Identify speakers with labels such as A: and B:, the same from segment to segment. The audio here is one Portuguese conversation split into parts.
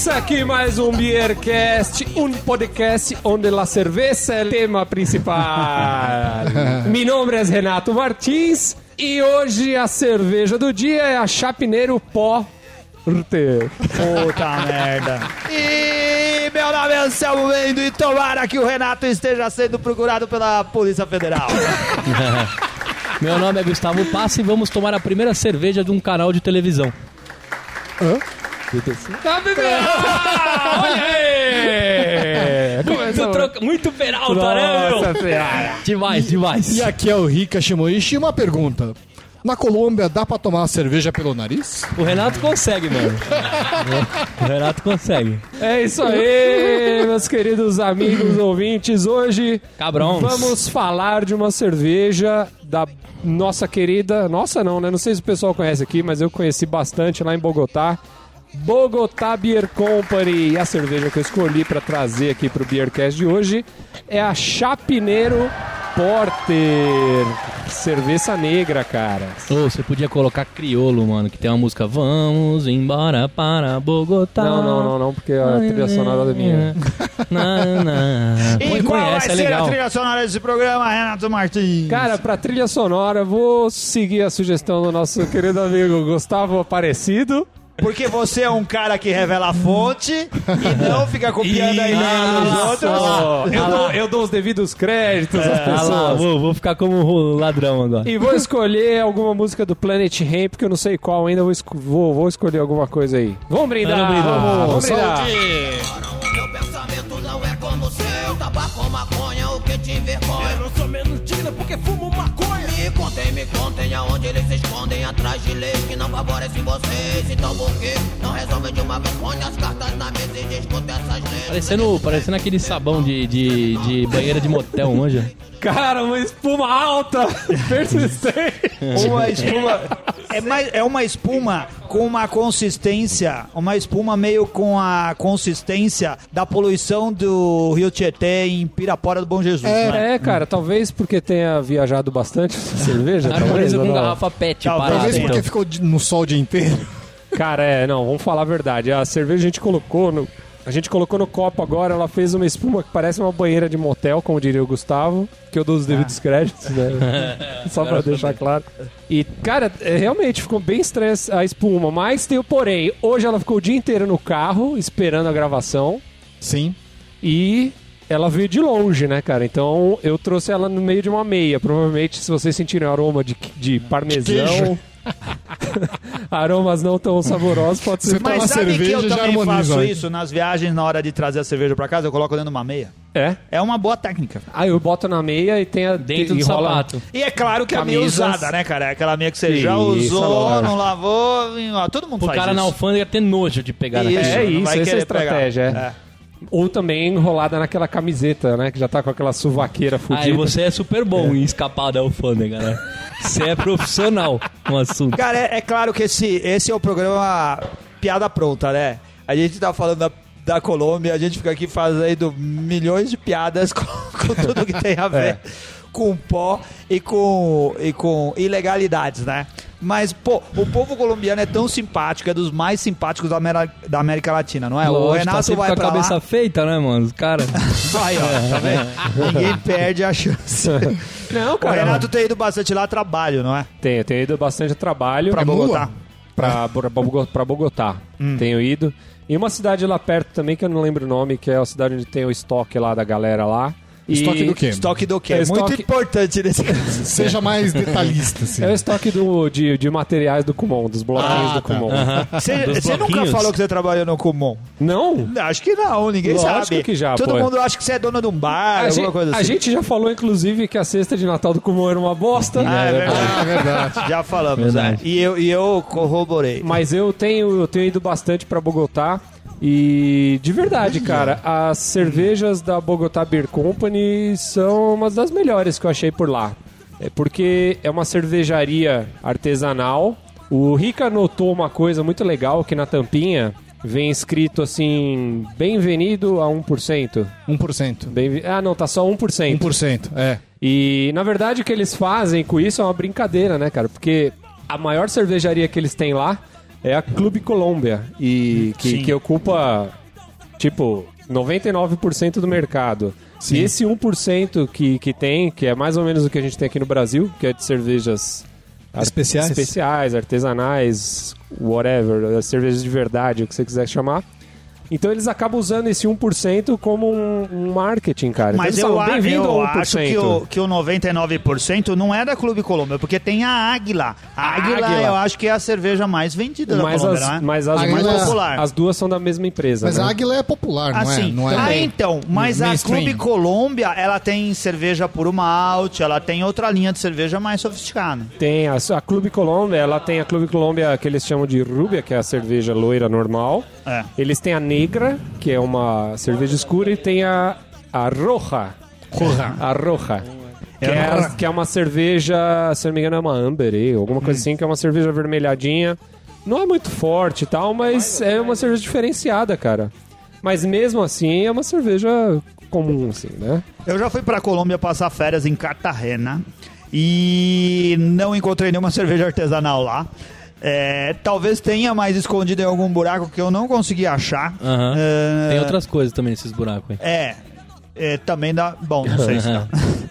A: começa aqui mais um Beercast, um podcast onde a cerveja é o tema principal. Meu nome é Renato Martins e hoje a cerveja do dia é a Chapineiro Pó.
B: Puta merda. E meu nome é Anselmo Mendo e tomara que o Renato esteja sendo procurado pela Polícia Federal.
C: Meu nome é Gustavo Passi e vamos tomar a primeira cerveja de um canal de televisão.
A: Tá bebendo! Olha aí!
C: Muito, troca... Muito Peralta, né,
A: Nossa
C: meu?
A: senhora!
C: Demais, demais.
D: E aqui é o Rika Shimoishi. E uma pergunta. Na Colômbia dá pra tomar cerveja pelo nariz?
C: O Renato consegue, mano. O Renato consegue.
A: É isso aí, meus queridos amigos ouvintes. Hoje
C: Cabrões.
A: vamos falar de uma cerveja da nossa querida. Nossa, não, né? Não sei se o pessoal conhece aqui, mas eu conheci bastante lá em Bogotá. Bogotá Beer Company. E a cerveja que eu escolhi para trazer aqui pro Beercast de hoje é a Chapineiro Porter. Cerveja negra, cara.
C: Ô, você podia colocar criolo, mano, que tem uma música Vamos embora para Bogotá.
A: Não, não, não, não, porque a trilha sonora é minha.
C: Na, na.
B: E qual vai
C: conhece, é
B: ser a trilha sonora desse programa, Renato Martins?
A: Cara, pra trilha sonora, vou seguir a sugestão do nosso querido amigo Gustavo Aparecido.
B: Porque você é um cara que revela a fonte e não fica copiando a ideia dos outros.
A: Eu, dou, eu dou os devidos créditos às
C: lá,
A: pessoas.
C: vou, vou ficar como o ladrão agora.
A: E vou escolher alguma música do Planet Ramp, que eu não sei qual ainda, vou, esco- vou, vou escolher alguma coisa aí. Vamos brindar!
C: Vamos brindar.
A: Vamos, vamos brindar!
E: Aonde eles se escondem atrás de leis que não favorecem vocês. Então por que não resolvem de uma vez? Põe as cartas na mesa e discutem essas leis.
C: Parecendo, parecendo aquele sabão de, de, de banheira de motel, manja?
A: Cara, uma espuma alta, persistente.
B: Uma espuma. É, mais, é uma espuma com uma consistência, uma espuma meio com a consistência da poluição do Rio Tietê em Pirapora do Bom Jesus. né?
A: É, cara, talvez porque tenha viajado bastante cerveja. talvez,
C: com garrafa pet
B: Talvez
C: parada.
D: Talvez porque
C: então.
D: ficou no sol o dia inteiro.
A: Cara, é, não, vamos falar a verdade. A cerveja a gente colocou no. A gente colocou no copo agora, ela fez uma espuma que parece uma banheira de motel, como diria o Gustavo, que eu dou os devidos créditos, né? Só pra deixar claro. E, cara, é, realmente ficou bem estranha a espuma, mas tem o porém. Hoje ela ficou o dia inteiro no carro, esperando a gravação,
D: Sim.
A: e ela veio de longe, né, cara? Então eu trouxe ela no meio de uma meia. Provavelmente, se vocês sentirem o aroma de, de parmesão. aromas não tão saborosos, pode ser
B: Mas sabe que eu
D: cerveja, já
B: também faço
D: hein?
B: isso nas viagens na hora de trazer a cerveja pra casa, eu coloco dentro de uma meia.
A: É?
B: É uma boa técnica.
A: Aí eu boto na meia e tem a.
C: Dentro do
A: enrola-
C: sapato.
B: E é claro que é
A: Camisas.
B: usada, né, cara? É aquela meia que você já
A: Isso,
B: usou,
A: agora.
B: não lavou, ó, todo mundo
C: O
B: faz
C: cara na
B: isso.
C: alfândega ter nojo de pegar na
B: Isso,
A: É
C: cara.
B: não
A: isso,
B: vai
A: essa é a estratégia. é.
B: É.
A: Ou também enrolada naquela camiseta, né? Que já tá com aquela suvaqueira
C: Aí
A: fudida.
C: você é super bom em escapar da alfândega, né? Você é profissional no assunto.
B: Cara, é, é claro que esse, esse é o programa piada pronta, né? A gente tá falando da, da Colômbia, a gente fica aqui fazendo milhões de piadas com, com tudo que tem a ver com pó e com, e com ilegalidades, né? Mas, pô, o povo colombiano é tão simpático, é dos mais simpáticos da, Amera- da América Latina, não é? o
C: Lógico, tá
B: Renato
C: sempre
B: vai
C: com a
B: pra
C: cabeça
B: lá...
C: feita, né, mano? Os caras.
B: Aí, ó, tá vendo? Ninguém perde a chance.
A: Não,
B: O
A: cara.
B: Renato tem ido bastante lá a trabalho, não é?
A: Tenho, tenho ido bastante a trabalho.
B: Pra
D: É
B: Bogotá.
A: Pra, pra Bogotá.
B: Hum.
A: Tenho ido. E uma cidade lá perto também, que eu não lembro o nome, que é a cidade onde tem o estoque lá da galera lá.
D: Estoque do quê?
B: Estoque do quê?
A: É,
B: Muito
A: estoque-
B: importante nesse caso.
D: Seja mais detalhista, assim.
A: É o estoque do, de, de materiais do Kumon, dos bloquinhos
D: Ah,
A: do
D: tá.
A: Kumon.
B: Você você nunca falou que você trabalhou no Kumon?
A: Não?
B: Acho que não, ninguém
A: Lógico
B: sabe.
A: que já,
B: Todo
A: pô.
B: mundo acha que você é dono de um bar,
A: A,
B: alguma
A: gente,
B: coisa assim.
A: a gente já falou, inclusive, que a cesta de Natal do Kumon era uma bosta.
B: Ah, é verdade.
D: Ah, verdade.
B: Já falamos,
C: Verdade.
B: né? E eu, e eu corroborei.
A: Mas eu tenho, eu tenho ido bastante pra Bogotá. E de verdade, cara, as cervejas da Bogotá Beer Company são umas das melhores que eu achei por lá. É porque é uma cervejaria artesanal. O Rica notou uma coisa muito legal que na tampinha vem escrito assim: Bem-vindo a 1%.
D: 1%.
A: Bem ah, não, tá só 1%.
D: 1%, é.
A: E na verdade o que eles fazem com isso é uma brincadeira, né, cara? Porque a maior cervejaria que eles têm lá é a Clube Colômbia e que,
B: Sim.
A: que ocupa tipo 99% do mercado. E esse 1% que, que tem, que é mais ou menos o que a gente tem aqui no Brasil, que é de cervejas
D: Especiais?
A: especiais, artesanais, whatever, cervejas de verdade, o que você quiser chamar. Então eles acabam usando esse 1% como um, marketing, cara.
B: Mas
A: então,
B: eu,
A: bem-vindo
B: eu
A: ao 1%.
B: acho que o, que o 99% não é da Clube Colômbia, porque tem a Águila. A Águila,
A: Águila.
B: eu acho que é a cerveja mais vendida da
A: mas
B: Colômbia,
A: as,
B: não é?
A: mas as,
D: Águila-
A: duas,
B: popular.
A: as duas são da mesma empresa.
D: Mas
A: né?
D: a Águila é popular, não
B: Assim,
D: é? Não é?
B: ah, então, mas a. Clube Colômbia, ela tem cerveja puro malte, ela tem outra linha de cerveja mais sofisticada.
A: Tem a, a Clube Colômbia, ela tem a Clube Colômbia que eles chamam de Rúbia, que é a cerveja loira normal.
B: É.
A: Eles têm a Negra, que é uma cerveja escura, e tem a, a Roja.
D: Roja.
A: A Roja. Que
B: É
A: é,
B: a-
A: que é uma cerveja, se não me engano, é uma Amber Ale, alguma coisa assim, que é uma cerveja avermelhadinha. Não é muito forte e tal, mas é uma cerveja diferenciada, cara. Mas mesmo assim, é uma cerveja comum, assim, né?
B: Eu já fui pra Colômbia passar férias em Cartagena e não encontrei nenhuma cerveja artesanal lá. É, talvez tenha mais escondido em algum buraco que eu não consegui achar.
C: Aham.
B: É,
C: Tem outras coisas também nesses buracos aí.
B: É, é, também dá. Bom, não sei se dá.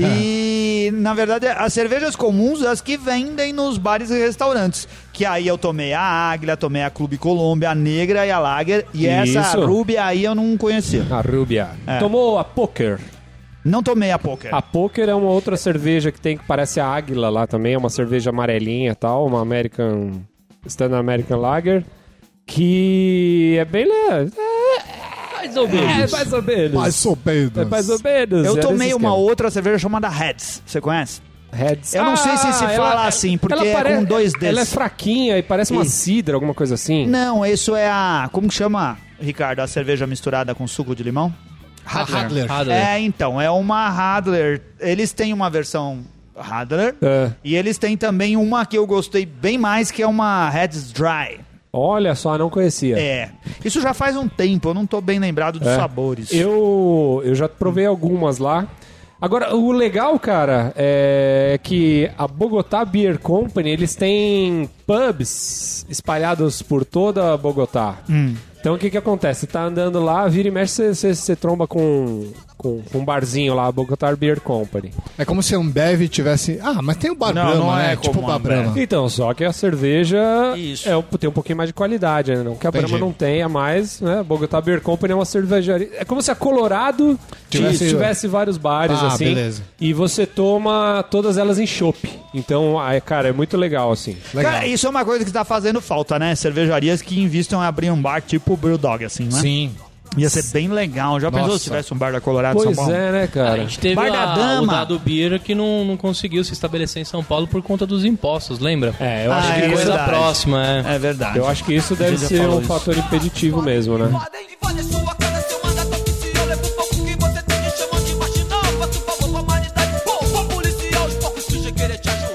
B: E, na verdade, as cervejas comuns, as que vendem nos bares e restaurantes. Que aí eu tomei a Águila, tomei a Clube Colômbia, a Negra e a Lager. E essa
A: Isso.
B: Ruby aí eu não conhecia.
A: A Rúbia.
B: É.
A: Tomou a Poker.
B: Não tomei a Poker.
A: A Poker é uma outra cerveja que tem que parece a Águila lá também, é uma cerveja amarelinha e tal, uma American Standard American Lager, que é bem le-
C: Mais ou
A: é,
C: menos.
A: mais ou menos.
D: Mais ou menos.
A: É mais ou menos.
B: Eu
A: é
B: tomei uma
A: esquema.
B: outra cerveja chamada Heads. Você conhece?
A: Heads.
B: Eu não sei se se fala assim, porque é com dois Ds.
A: Ela é fraquinha e parece uma cidra, alguma coisa assim.
B: Não, isso é a. Como que chama, Ricardo? A cerveja misturada com suco de limão?
D: Hadler.
C: Hadler.
B: É, então, é uma Radler. Eles têm uma versão Radler.
A: É.
B: E eles têm também uma que eu gostei bem mais, que é uma Heads Dry.
A: Olha só, não conhecia.
B: É. Isso já faz um tempo, eu não tô bem lembrado dos
A: É.
B: sabores.
A: Eu, eu já provei algumas lá. Agora, o legal, cara, é que a Bogotá Beer Company, eles têm pubs espalhados por toda Bogotá. Então, o que que acontece? Você tá andando lá, vira e mexe, você- você você tromba com, com, com um barzinho lá, a Bogotá Beer Company.
D: É como se a Ambev tivesse... Ah, mas tem o Bar
B: Não,
D: Brahma,
B: não é
D: né?
B: como
D: Tipo o Bar
B: a.
D: Brahma.
A: Então, só que a cerveja
B: Isso.
A: é, um- tem um pouquinho mais de qualidade, né? Não que a
D: Entendi.
A: Brahma não tenha mais, né? Bogotá Beer Company é uma cervejaria. É como se a Colorado
D: Tivesse-
A: tivesse, vários bares,
D: Ah,
A: assim.
D: beleza.
A: E você toma todas elas em chopp. Então, aí, cara, é muito legal, assim.
D: Legal.
B: Cara, isso é uma coisa que tá fazendo falta, né? Cervejarias que investam em abrir um bar tipo o Brewdog, assim, né?
D: Sim.
B: Ia ser bem legal. Já pensou
D: Nossa.
B: se tivesse um bar da Colorado em
A: Pois
B: São Paulo?
A: é, né,
C: A
A: cara?
C: gente teve
B: Bar da
C: a- o
B: Dama.
C: Dado Beer que não, não conseguiu se estabelecer em São Paulo por conta dos impostos, lembra?
A: É, eu
B: Ah,
A: acho
B: é
A: que
C: Coisa
B: verdade.
C: próxima, é.
B: É verdade.
A: Eu acho que isso deve ser um
B: isso.
A: fator impeditivo mesmo, né?
F: O o.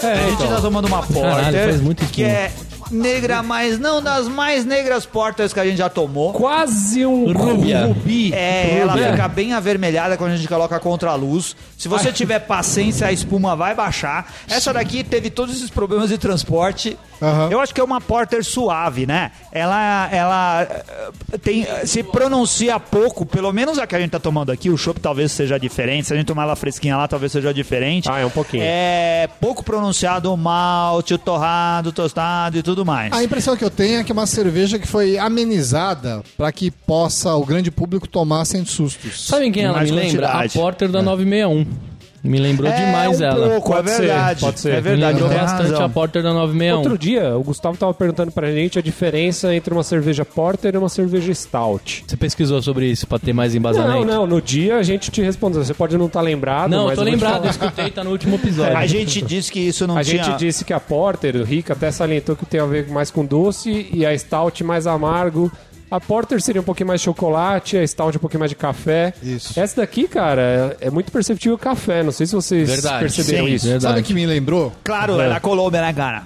A: É,
B: A gente
A: então.
B: tá tomando uma porter
C: Caralho, faz muito
B: que é negra, mas não das mais negras portas que a gente já tomou.
A: Quase um rubi.
B: É, ela
A: Rúbia.
B: fica bem avermelhada quando a gente coloca contra a luz. Se você tiver paciência, a espuma vai baixar. Essa daqui teve todos esses problemas de transporte.
D: Aham.
B: Eu acho que é uma porter suave, né? Ela, ela eh, tem, se pronuncia pouco, pelo menos a que a gente tá tomando aqui. O chopp talvez seja diferente. Se a gente tomar ela fresquinha lá, talvez seja diferente.
A: Ah, é um pouquinho.
B: É pouco pronunciado o malte, o torrado, o tostado e tudo mais.
D: A impressão que eu tenho é que é uma cerveja que foi amenizada para que possa o grande público tomar sem sustos.
C: Sabe em quem ela me lembra? A Porter da 961. Me lembrou demais
B: um
C: ela.
B: pouco,
A: Pode
B: é
A: ser,
B: verdade.
A: pode ser.
B: É
C: Me
B: verdade,
C: lembrou
B: tem
C: bastante
B: razão.
C: a Porter da 961.
A: Outro dia, o Gustavo tava perguntando pra gente a diferença entre uma cerveja porter e uma cerveja stout.
C: Você pesquisou sobre isso pra ter mais
A: Não,
C: embasamento?
A: não, no dia a gente te respondeu. Você pode não estar lembrado,
C: Não,
A: mas
C: eu tô lembrado, eu escutei, tá no último episódio.
B: A gente disse que isso não
A: A
B: tinha...
A: gente disse que a Porter, o Rick até salientou que tem a ver mais com doce e a Stout mais amargo. A Porter seria um pouquinho mais de chocolate, a Stout um pouquinho mais de café.
D: Isso.
A: Essa daqui, cara, é é muito perceptível o café. Não sei se vocês
C: Verdade,
A: perceberam
B: sim.
A: isso.
C: Verdade.
D: Sabe o que me lembrou?
B: Claro, é da Colômbia, né, cara?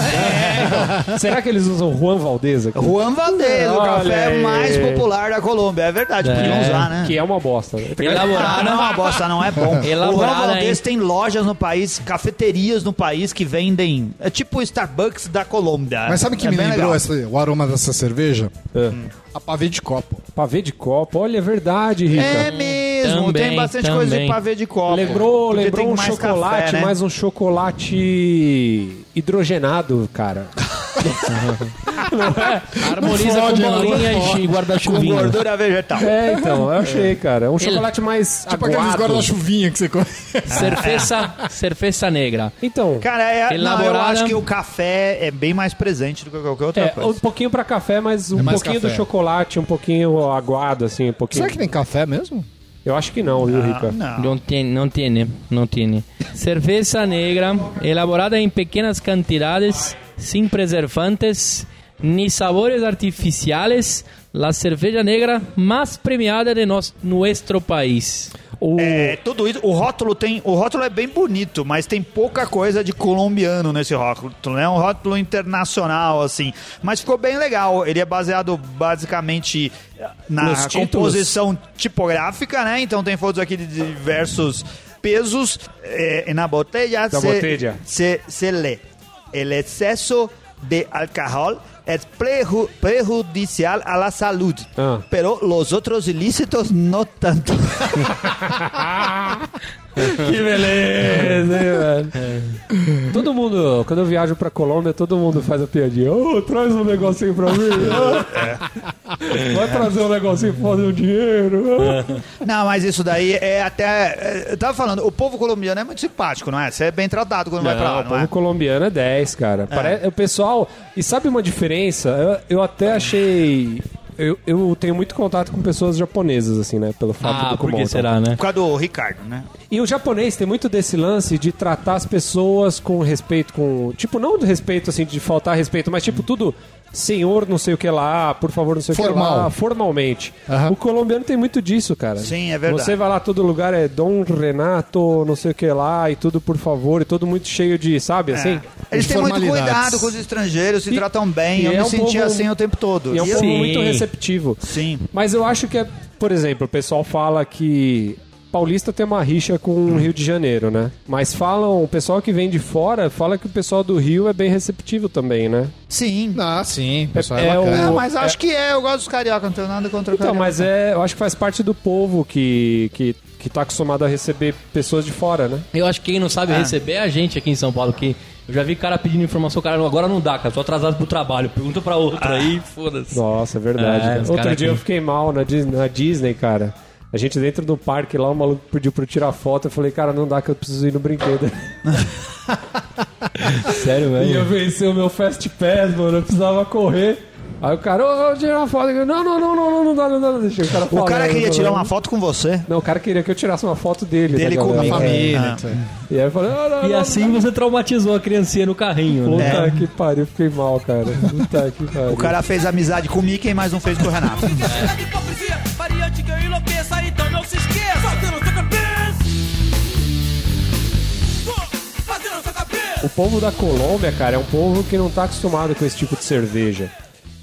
A: Será que eles usam Juan Valdez aqui?
B: Juan Valdez, o café
A: aí.
B: mais popular da Colômbia. É verdade, podiam usar, né?
A: Que é uma bosta. né?
B: Ah, não é uma bosta, não é bom.
C: Elaborada,
B: o Juan Valdez tem lojas no país, cafeterias no país que vendem. É tipo o Starbucks da Colômbia.
D: Mas sabe o que
B: é
D: me lembrou essa- o aroma dessa cerveja?
A: É.
D: A pavê de copo.
A: Pavê de copo. Olha, é verdade, Rica.
B: É mesmo,
C: Também,
B: tem bastante coisa de
C: também.
B: pavê de copo.
A: Lembrou, lembrou um
B: mais
A: chocolate,
B: café, né?
A: mas um chocolate hidrogenado, cara.
C: Harmoniza
D: Fode,
C: com
D: né?
C: bolinha e
B: Com
C: guarda-chuvinha.
B: gordura vegetal.
A: É, então, eu achei, cara. É um chocolate mais
D: Tipo aqueles
A: aguado.
D: guarda-chuvinha que você come.
C: Cerveza, cerveza negra.
A: Então,
B: Cara, é, não, eu
C: Elaborada.
B: acho que o café é bem mais presente do que qualquer outra
A: é,
B: coisa.
A: um pouquinho pra café, mas um
D: É mais
A: pouquinho
D: café.
A: do chocolate, um pouquinho aguado, assim, um pouquinho.
D: Será que tem café mesmo?
A: Eu acho que não, viu, Rica?
B: Não.
C: Não tem, não tem, não tem. Cerveza negra, elaborada em pequenas quantidades, sem preservantes ni sabores artificiales, la cerveja negra mais premiada de nos, nuestro país.
A: O...
B: É, tudo isso, o rótulo tem, o rótulo é bem bonito, mas tem pouca coisa de colombiano nesse rótulo, né? É um rótulo internacional assim, mas ficou bem legal. Ele é baseado basicamente na composição tipográfica, né? Então tem fotos aqui de diversos pesos é, na botella. Se,
A: botella.
B: Se, se lê el exceso de alcohol es preju- perjudicial a la salud,
A: Ah.
B: pero los otros ilícitos no tanto.
A: Que beleza, hein, velho? Todo mundo, quando eu viajo pra Colômbia, todo mundo faz a piadinha. Ô, traz um negocinho pra mim. Ô, Vai trazer um negocinho pra fazer um dinheiro.
B: Não, mas isso daí é até. é, Eu tava falando, o povo colombiano é muito simpático, não é? Você é bem tratado quando vai pra
A: Não,
B: lá,
A: o
B: não
A: povo
B: é?
A: colombiano é 10, cara. Pare- O pessoal. E sabe uma diferença? Eu, eu até achei. Eu, eu tenho muito contato com pessoas japonesas, assim, né? Pelo fato
C: Ah,
A: do
C: por que
A: Kumoto.
C: será, né?
B: Por causa do Ricardo, né?
A: E o japonês tem muito desse lance de tratar as pessoas com respeito, com. Tipo, não de respeito, assim, de faltar respeito, mas tipo, tudo. Senhor, não sei o que lá, por favor, não sei o que
D: Formal.
A: lá, formalmente.
D: Aham.
A: O colombiano tem muito disso, cara.
B: Sim, é verdade.
A: Você vai lá, todo lugar é Dom Renato, não sei o que lá, e tudo por favor, e todo muito cheio de, sabe, assim?
B: É. Eles
D: De
B: têm muito cuidado com os estrangeiros, se
A: E-
B: tratam bem.
A: e
B: Eu
A: é
B: me
A: um
B: sentia
A: povo-
B: assim o tempo todo.
A: E é um
B: eu-
A: povo muito receptivo.
B: Sim.
A: Mas eu acho que é, por exemplo, o pessoal fala que Paulista tem uma rixa com o Rio de Janeiro, né? Mas falam, o pessoal que vem de fora fala que o pessoal do Rio é bem receptivo também, né?
B: Sim.
D: Ah, sim. O pessoal é,
A: É- é
D: bacana.
B: Ah,
A: o-
B: mas acho que é, eu gosto dos carioca, não tenho nada contra o
A: Então,
B: carioca.
A: mas é, eu acho que faz parte do povo que, que, que tá acostumado a receber pessoas de fora, né?
C: Eu acho que quem não sabe receber é a gente aqui em São Paulo, que eu já vi cara pedindo informação, cara, agora não dá, cara, tô atrasado pro trabalho, pergunta pra outro aí, foda-se.
A: Nossa, é verdade.
C: É,
A: Outro dia
C: aqui.
A: eu fiquei mal na Disney, cara. A gente dentro do parque lá, o maluco pediu pra eu tirar foto. Eu falei, cara, não dá que eu preciso ir no brinquedo.
C: Sério,
A: E eu
C: velho?
A: venci o meu Fast Pass, mano. Eu precisava correr. Aí o cara, ô, ô, tirar uma foto. Eu, não, não, não, não, não, não dá, não dá. não Deixa o cara
B: O cara queria tirar uma foto com você.
A: Não, o cara queria que eu tirasse uma foto dele.
B: Dele
A: da galera.
B: comigo.
D: Família.
B: Ah.
D: então.
A: E aí eu falei, não, não,
C: E
A: não,
C: assim você traumatizou a criancinha no carrinho,
A: Puta
C: né?
A: que pariu, fiquei mal, cara. Puta que pariu.
B: O cara fez amizade com o Mickey, mas não fez com o Renato.
A: O povo da Colômbia, cara, é um povo que não tá acostumado com esse tipo de cerveja.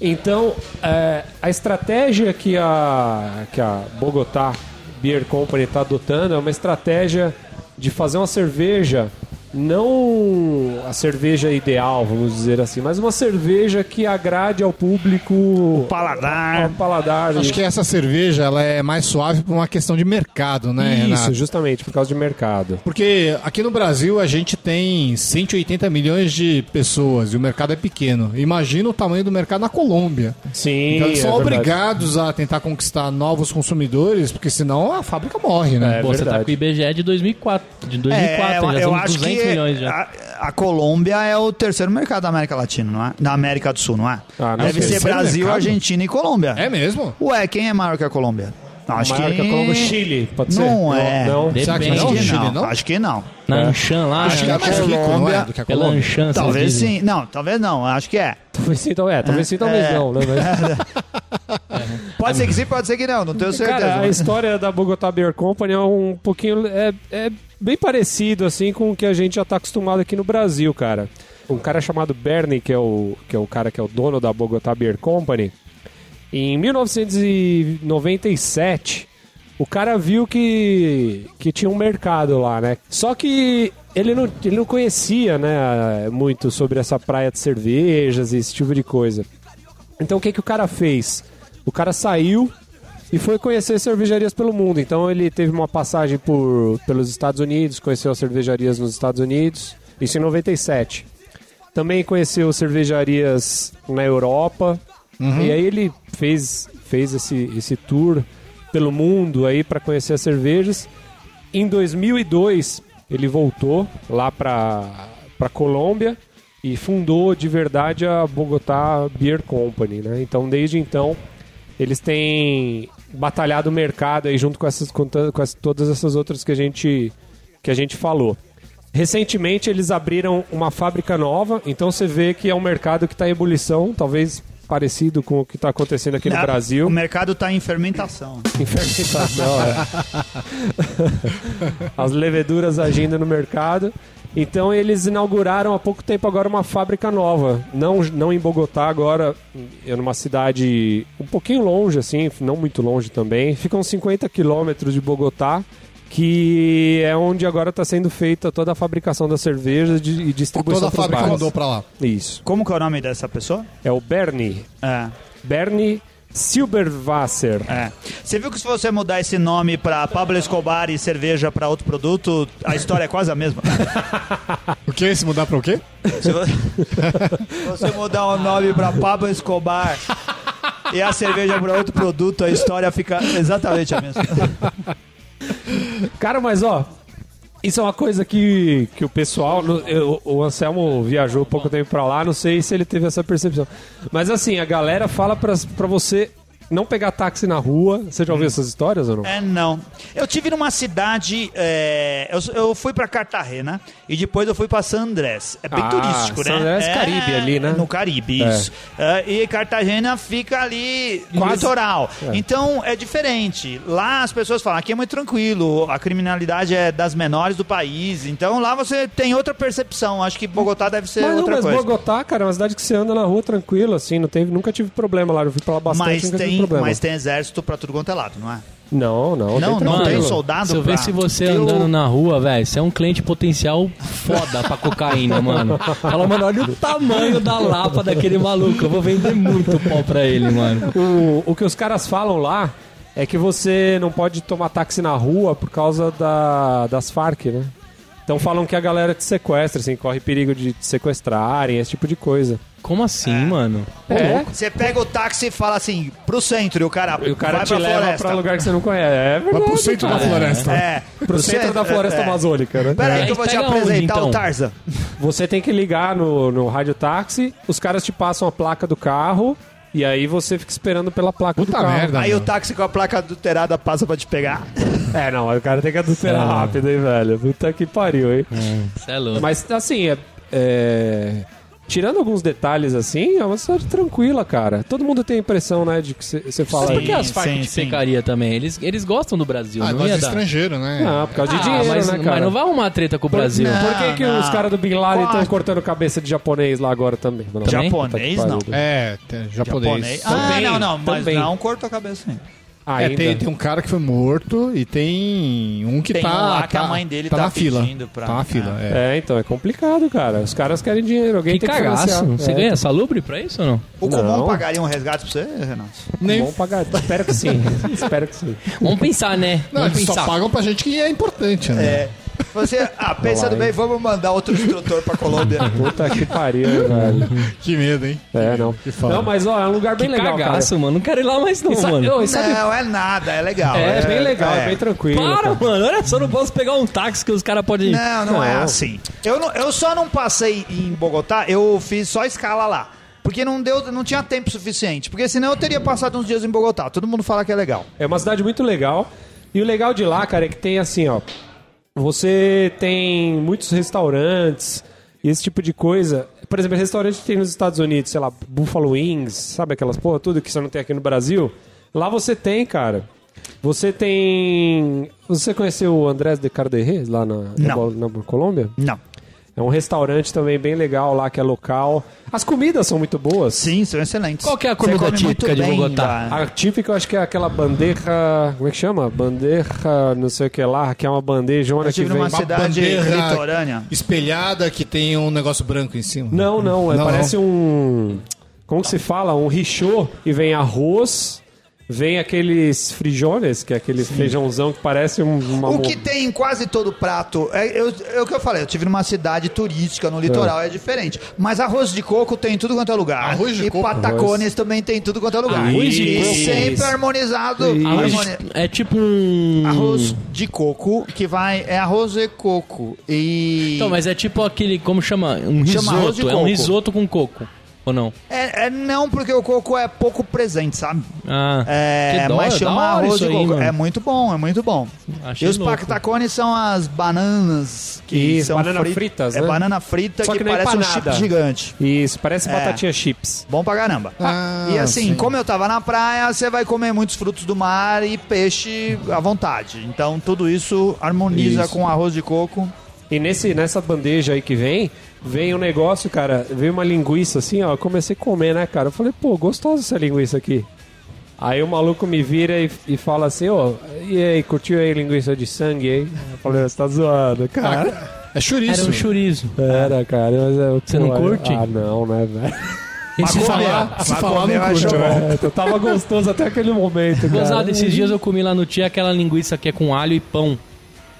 A: Então, é, a estratégia que a, que a Bogotá Beer Company está adotando é uma estratégia de fazer uma cerveja, não a cerveja ideal, vamos dizer assim, mas uma cerveja que agrade ao público.
B: Paladar.
A: Ao paladar.
D: Acho que essa cerveja ela é mais suave por uma questão de mercado, né,
A: Isso,
D: Renato?
A: justamente, por causa de mercado.
D: Porque aqui no Brasil a gente tem 180 milhões de pessoas e o mercado é pequeno. Imagina o tamanho do mercado na Colômbia.
A: Sim,
D: Então eles são
A: é verdade.
D: obrigados a tentar conquistar novos consumidores, porque senão a fábrica morre, né?
A: É
C: Pô, você tá com o IBGE de 2004, de 2004,
B: É,
C: já
B: eu
C: são
B: acho
C: 200
B: que
C: milhões já.
B: a, a Colômbia é o terceiro mercado da América Latina, não é? Da América do Sul, não é?
A: Ah, não
B: Deve
A: sei.
B: ser Brasil,
D: mercado?
B: Argentina e Colômbia.
D: É mesmo?
B: Ué, quem é maior que a Colômbia? Não, acho
A: Maior
B: que...
A: que a Colômbia, Chile, pode ser?
B: Não é.
A: Não.
C: Depende.
D: Será que
B: Acho
D: não?
B: que
D: Chile,
B: não.
D: não?
B: Acho que não.
C: Na Anshan lá,
D: Acho que é mais rico, não é?
B: Colômbia-
D: Do que a
C: pela
D: Colômbia.
C: Vocês
B: Talvez
C: dizem.
B: sim. Não, talvez não. Acho que é.
A: Talvez sim, então é. Talvez sim, talvez
B: É.
A: não, né? Mas...
B: Pode ser que sim, pode ser que não. Não tenho certeza.
A: Cara, a história da Bogotá Beer Company é um pouquinho. É, é bem parecido, assim, com o que a gente já tá acostumado aqui no Brasil, cara. um cara chamado Bernie, que é o, que é o cara que é o dono da Bogotá Beer Company, em 1997, o cara viu que, que tinha um mercado lá, né? Só que ele não, ele não conhecia, né, muito sobre essa praia de cervejas e esse tipo de coisa. Então o que, que o cara fez? O cara saiu e foi conhecer cervejarias pelo mundo. Então ele teve uma passagem por, pelos Estados Unidos, conheceu as cervejarias nos Estados Unidos, isso em 97. Também conheceu cervejarias na Europa. E aí ele fez, fez esse, esse tour pelo mundo aí para conhecer as cervejas. Em 2002 ele voltou lá para para Colômbia e fundou de verdade a Bogotá Beer Company, né? Então desde então eles têm batalhado o mercado aí junto com essas com, com as- todas essas outras que a gente que a gente falou. Recentemente eles abriram uma fábrica nova, então você vê que é um mercado que está em ebulição, talvez parecido com o que está acontecendo aqui no? Brasil.
B: O mercado tá em fermentação.
A: Em fermentação, é. As leveduras agindo no mercado. Então eles inauguraram há pouco tempo agora uma fábrica nova. Não, não em Bogotá, agora é numa cidade um pouquinho longe, assim, não muito longe também. Ficam 50 quilômetros de Bogotá, que é onde agora está sendo feita toda a fabricação das cervejas de- e distribuição
D: Toda a fábrica
A: bares.
D: mudou pra lá.
A: Isso.
B: Como que é o nome dessa pessoa?
A: É o Bernie.
B: É.
A: Bernie Silberwasser.
B: É. Você viu que se você mudar esse nome pra Pablo Escobar e cerveja pra outro produto, a história é quase a mesma.
D: O que? Se mudar pra o quê?
B: Se vo- se você mudar o nome pra Pablo Escobar e a cerveja pra outro produto, a história fica exatamente a mesma.
A: Cara, mas ó, isso é uma coisa que, que o pessoal. eu- o Anselmo viajou pouco tempo pra lá, não sei se ele teve essa percepção. Mas assim, a galera fala pra, pra você não pegar táxi na rua. Você já ouviu essas histórias ou não?
B: É, não. Eu tive numa cidade. é, eu, eu fui pra Cartagena e depois eu fui pra San Andrés. É bem
A: Ah,
B: turístico,
A: San
B: né?
A: Andrés,
B: É,
A: Caribe ali, né?
B: No Caribe, isso. É, e Cartagena fica ali no
A: Quase.
B: litoral.
A: É.
B: Então é diferente. Lá as pessoas falam, aqui é muito tranquilo, a criminalidade é das menores do país. Então lá você tem outra percepção. Acho que Bogotá deve ser
A: Mas não,
B: outra
A: mas
B: coisa.
A: Bogotá, cara, é uma cidade que você anda na rua tranquilo, assim, não teve, nunca tive problema lá. Eu fui pra lá bastante,
B: Mas tem,
A: problema.
B: mas tem exército pra tudo quanto é lado, não é?
A: Não, não.
B: Não,
A: tem
B: não tem soldado
C: Se eu
B: pra...
C: ver se você
B: Eu-
C: andando na rua, velho, você é um cliente potencial foda pra cocaína, mano. Fala, mano, olha o tamanho da lapa daquele maluco. Eu vou vender muito pau pra ele, mano.
A: O, o que os caras falam lá é que você não pode tomar táxi na rua por causa da, das Farc, né? Então falam que a galera te sequestra, assim, corre perigo de te sequestrarem, esse tipo de coisa.
C: Como assim, mano?
A: É.
B: Você pega o táxi e fala assim, pro centro, e o cara,
A: E o cara
B: vai
A: te
B: pra
A: leva
B: floresta.
A: pra lugar que você não conhece. É verdade.
D: Vai pro centro da
A: cara.
D: floresta.
B: É,
A: Pro centro da floresta
B: é.
A: amazônica, né?
B: Pera aí
C: É.
B: que eu vou te
C: Pega onde,
B: apresentar
C: então?
B: o Tarzan.
A: Você tem que ligar no, no rádio táxi, os caras te passam a placa do carro e aí você fica esperando pela placa do
D: Puta
A: carro.
D: merda.
B: Aí
D: meu.
B: o táxi com a placa adulterada passa pra te pegar.
A: É, não, o cara tem que adulterar rápido, hein, velho? Puta que pariu, hein?
C: Você é louco.
A: Mas, assim, é, é, Tirando alguns detalhes, assim, é uma cidade tranquila, cara. Todo mundo tem a impressão, né, de que você fala...
C: Mas por que
B: Sim,
C: as Farc
B: sim,
C: te
B: sim.
C: pecaria também? Eles, eles gostam do Brasil,
D: Ah,
C: não ia
D: de
C: dar.
D: estrangeiro, né?
A: Não, por causa de
C: Ah,
A: dinheiro,
C: mas,
A: né, cara?
C: mas não vai arrumar treta com o Brasil.
B: Não.
A: Por que, que
B: não.
A: os caras do Bin Laden estão cortando cabeça de japonês lá agora também? Não,
C: Também?
B: Japonês, não.
D: É, tem japonês.
B: Japonês. Ah,
A: Também,
B: não, não, mas
A: também.
B: não cortou a cabeça ainda.
D: É, tem, tem um cara que foi morto e tem um que
B: Tem
D: tá.
B: um lá que
D: tá,
B: a mãe dele
D: tá
B: tá
D: na fila.
B: pedindo pra-
D: Tá na fila, é.
A: É, então, é complicado, cara. Os caras querem dinheiro, alguém
C: Que
A: tem que
C: cagaço.
A: financiar.
C: Você
A: É,
C: ganha salubre pra isso ou não?
B: O comum
A: Não.
B: pagaria um resgate pra você, Renato?
D: Nem-
A: Vamos pagar. Espero que sim. Espero que sim.
C: Vamos pensar, né?
D: Não,
C: Vamos
D: eles só
C: pensar.
D: pagam pra gente que é importante, né?
B: É. Você, ah, pensando bem, vamos mandar outro instrutor pra Colômbia.
A: Puta que pariu, velho.
D: Que medo, hein?
A: É, não.
D: Que foda.
A: Não, mas ó, é um lugar bem
C: Que
A: legal,
C: cagaço, mano. Não quero ir lá mais não,
A: cara. Sabe,
C: mano.
A: e sabe-
B: Não, é nada, é legal.
A: é, bem legal, é, bem tranquilo.
C: Para,
A: cara.
C: mano. Olha só, não posso pegar um táxi que os caras podem...
B: Não, não, é
A: Não.
B: assim. Eu, não- eu só não passei em Bogotá, eu fiz só escala lá. Porque não deu, não tinha tempo suficiente. Porque senão eu teria passado uns dias em Bogotá. Todo mundo fala que é legal.
A: É uma cidade muito legal. E o legal de lá, cara, é que tem assim, ó. Você tem muitos restaurantes e esse tipo de coisa. Por exemplo, restaurante que tem nos Estados Unidos, sei lá, Buffalo Wings, sabe aquelas porra, tudo que você não tem aqui no Brasil. Lá você tem, cara. Você tem. Você conheceu o Andrés de Carderres lá na, na, na Colômbia?
B: Não.
A: É um restaurante também bem legal lá, que é local. As comidas são muito boas.
B: Sim, são excelentes.
C: Qual que é a comida típica de Bogotá?
A: A típica eu acho que é aquela bandeja. Como é que chama? Bandeja, não sei o que lá, que é uma bandejona
B: Eu
A: que
B: tive
A: vem.
B: numa cidade litorânea.
D: espelhada que tem um negócio branco em cima.
A: Não, não, é,
D: Não,
A: parece um. Como que se fala? Um richô e vem arroz, vem aqueles frijones, que é aquele feijãozão que parece um- uma.
B: O que tem em quase todo prato, é, eu- é o que eu falei, eu tive numa cidade turística no litoral, é, diferente. Mas arroz de coco tem em tudo quanto é lugar.
D: Arroz de
B: e
D: coco?
B: patacones também tem em tudo quanto é lugar.
C: Arroz de
B: e
C: coco.
B: sempre harmonizado.
A: Isso.
B: harmoni-
C: É tipo um.
B: Arroz de coco, que vai. É arroz de coco. E.
C: Então, mas é tipo aquele. Como chama? Um
B: Chama arroz de
C: risoto. É um risoto com coco. Ou não?
B: É, é não, porque o coco é pouco presente, sabe?
C: Ah.
B: É,
C: que dó,
B: mas
C: da
B: chama arroz de
C: aí,
B: coco.
C: mano.
B: é muito bom, é muito bom.
C: Achei
B: e os
C: louco.
B: pactacones são as bananas que
A: Isso,
B: são
A: banana
B: frit-
A: fritas,
B: É
A: né?
B: banana frita
A: Só
B: que,
A: que é
B: parece um
A: empanada.
B: chip gigante.
A: Isso, parece
B: É.
A: batatinha chips.
B: Bom pra caramba.
D: Ah,
B: e assim,
D: sim.
B: como eu tava na praia, você vai comer muitos frutos do mar e peixe à vontade. Então tudo isso harmoniza
A: Isso.
B: com arroz de coco.
A: E nesse, nessa bandeja aí que vem, vem um negócio, cara, veio uma linguiça assim, ó. Eu comecei a comer, né, cara? Eu falei, pô, gostosa essa linguiça aqui. Aí o maluco me vira e, e fala assim, ó, e aí, curtiu aí linguiça de sangue aí? Eu falei, você tá zoando, cara.
D: É chouriço.
C: Era um chorizo.
A: Era, cara, mas eu,
C: Você não curte?
A: Ah, não, né, velho?
D: E se falar, se falar não
B: eu
D: curte.
A: É, eu tava gostoso até aquele momento, cara.
C: Gozado, esses dias eu comi lá no Tia aquela linguiça que é com alho e pão.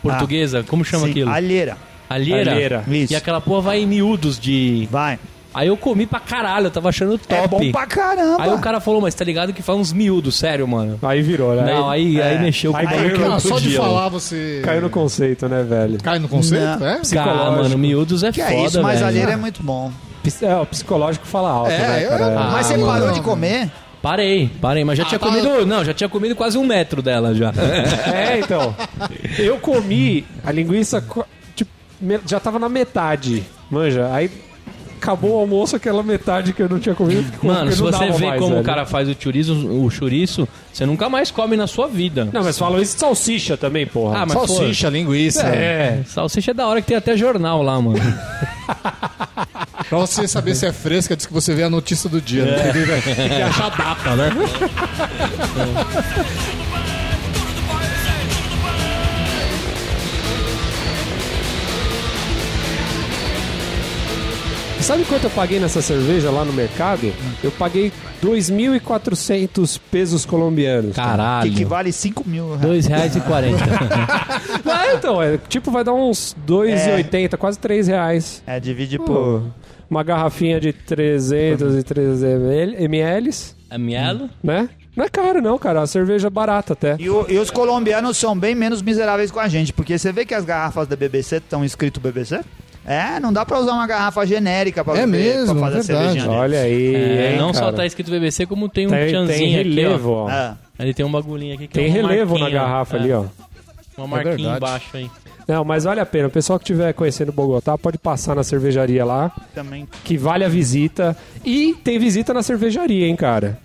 C: Portuguesa. Como chama
B: Sim,
C: aquilo?
B: alheira.
C: Alheira.
A: Alheira.
B: Isso.
C: E aquela porra vai em miúdos de.
B: Vai.
C: Aí eu comi pra caralho, eu tava achando top.
B: É bom pra caramba.
C: Aí o cara falou, mas tá ligado que fala uns miúdos, sério, mano.
A: Aí virou, né?
C: Não, aí,
B: é.
C: aí mexeu com
A: Aí
C: o
A: caiu
D: Ah,
C: eu
D: só de falar você.
A: Caiu no conceito, né, velho?
D: Cai no conceito?
B: Não.
D: É?
C: Cara, mano, miúdos é
B: que
C: foda,
B: é isso, mas
C: velho.
B: alheira é muito bom.
A: É, o psicológico fala alto,
D: É,
A: né,
D: eu-
A: cara?
C: Ah,
B: mas você
C: mano.
B: parou de comer?
C: Parei, parei, mas já tinha
D: tá.
C: comido. Não, já tinha comido quase um metro dela já.
A: É, então. Eu comi a linguiça, já tava na metade, manja. Aí acabou o almoço, aquela metade que eu não tinha comido.
C: Mano,
A: não
C: se você vê
A: mais,
C: como
A: velho.
C: o cara faz o chouriço, o chouriço, você nunca mais come na sua vida.
A: Não, mas falam isso de salsicha também, porra.
C: Ah, mas
D: Salsicha, linguiça.
A: É.
C: Salsicha é da hora que tem até jornal lá, mano.
D: Pra você saber se é fresca, diz que você vê a notícia do dia. né? Tem que achar a data, né?
A: Sabe quanto eu paguei nessa cerveja lá no mercado? Eu paguei 2.400 pesos colombianos.
B: Que
C: Caralho.
B: equivale 5 mil reais.
C: Dois reais e quarenta.
A: Ah, então, é, tipo, vai dar uns 2,80, quase 3 reais.
B: É, divide
A: Pô,
B: por...
A: uma garrafinha de 300 e 300 ml, mLs,
C: É mielo?
A: né? Não é caro não, cara. É uma cerveja barata até.
B: E, o- e os colombianos são bem menos miseráveis com a gente, porque você vê que as garrafas da BBC estão escrito BBC? É, não dá pra usar uma garrafa genérica pra,
D: É
B: beber,
D: mesmo,
B: pra fazer a
D: verdade.
B: cervejinha dele.
A: Olha aí,
C: É,
A: hein,
C: não só
A: cara.
C: tá escrito BBC, como tem um
A: tem,
C: tchanzinho
A: tem relevo,
C: aqui,
A: ó.
B: É.
C: Ele tem um bagulhinho aqui que
A: Tem
C: é uma
A: relevo na garrafa
C: é,
A: ali, ó.
C: Uma marquinha
D: verdade.
C: embaixo aí.
A: Não, mas vale a pena. O pessoal que estiver conhecendo Bogotá pode passar na cervejaria lá,
B: Também.
A: que vale a visita. E tem visita na cervejaria, hein, cara.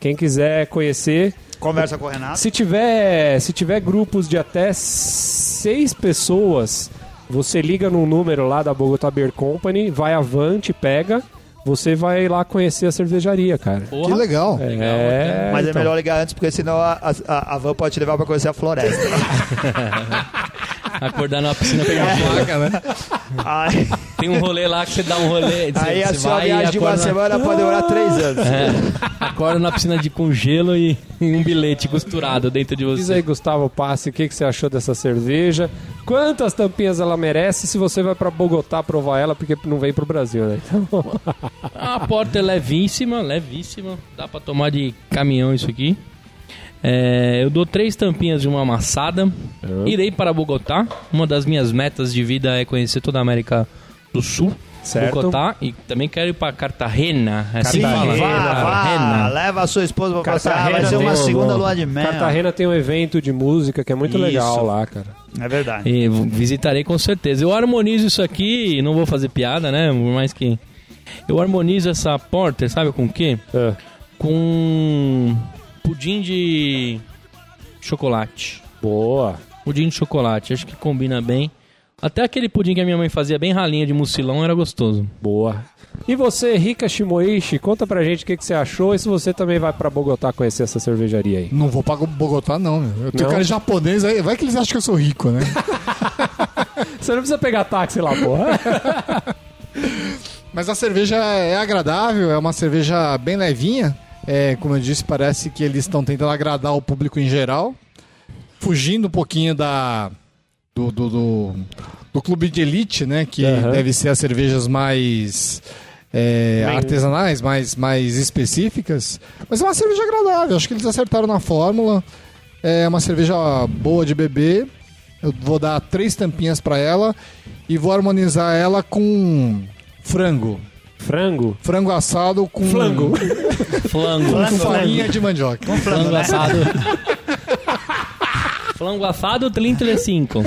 A: Quem quiser conhecer,
B: Conversa com o Renato.
A: se tiver, se tiver grupos de até seis pessoas, você liga num número lá da Bogotá Beer Company, vai avante, pega, você vai lá conhecer a cervejaria, cara.
D: Que
C: Porra.
D: legal.
A: É,
B: Mas é
A: então.
B: melhor ligar antes, porque senão a, a, a van pode te levar pra conhecer a floresta.
C: Acordar numa piscina com
A: É.
C: gelo.
D: Placa, né?
C: Tem um rolê lá que você dá um rolê. Você,
B: aí a
C: você
B: sua viagem de uma
C: na-
B: semana pode demorar três anos.
C: É, acorda na piscina de com gelo e, e um bilhete costurado dentro de
A: Diz
C: você.
A: aí, Gustavo Passe, o que, que você achou dessa cerveja? Quantas tampinhas ela merece se você vai pra Bogotá provar ela, porque não vem pro Brasil, né? Então,
C: A porta é levíssima, levíssima. Dá pra tomar de caminhão isso aqui. É, eu dou três tampinhas de uma amassada. Irei para Bogotá. Uma das minhas metas de vida é conhecer toda a América do Sul.
A: Certo.
C: Bogotá. E também quero ir para Cartagena. É assim fala?
B: vá, vá,
C: Cartagena.
B: leva a sua esposa pra passear,
A: Cartagena
B: vai ser uma segunda lua de mel.
A: Cartagena tem um evento de música que é muito
B: Isso.
A: legal lá, cara.
B: É verdade.
C: E visitarei com certeza. Eu harmonizo isso aqui, não vou fazer piada, né? Por mais que. Eu harmonizo essa porter, sabe com o quê?
A: É.
C: Com pudim de chocolate.
A: Boa.
C: Pudim de chocolate, acho que combina bem. Até aquele pudim que a minha mãe fazia bem ralinha de mucilão era gostoso.
A: Boa. E você, Rika Shimoishi, conta pra gente o que, que você achou e se você também vai pra Bogotá conhecer essa cervejaria aí.
D: Não vou pra Bogotá, não, meu. Eu tenho
A: Não?
D: cara de japonês aí. Vai que eles acham que eu sou rico, né?
A: Você não precisa pegar táxi lá, porra.
D: Mas a cerveja é agradável, é uma cerveja bem levinha. É, como eu disse, parece que eles estão tentando agradar o público em geral. Fugindo um pouquinho da. Do, do, do, do clube de elite, né? Que
A: Aham.
D: deve ser as cervejas mais. é, artesanais, mais, mais específicas. Mas é uma cerveja agradável, acho que eles acertaram na fórmula. É uma cerveja boa de beber. Eu vou dar três tampinhas pra ela e vou harmonizar ela com frango.
A: Frango?
D: Frango assado com.
A: Flango.
C: Flango.
D: Com farinha de mandioca.
C: Flango assado. Flango assado 35.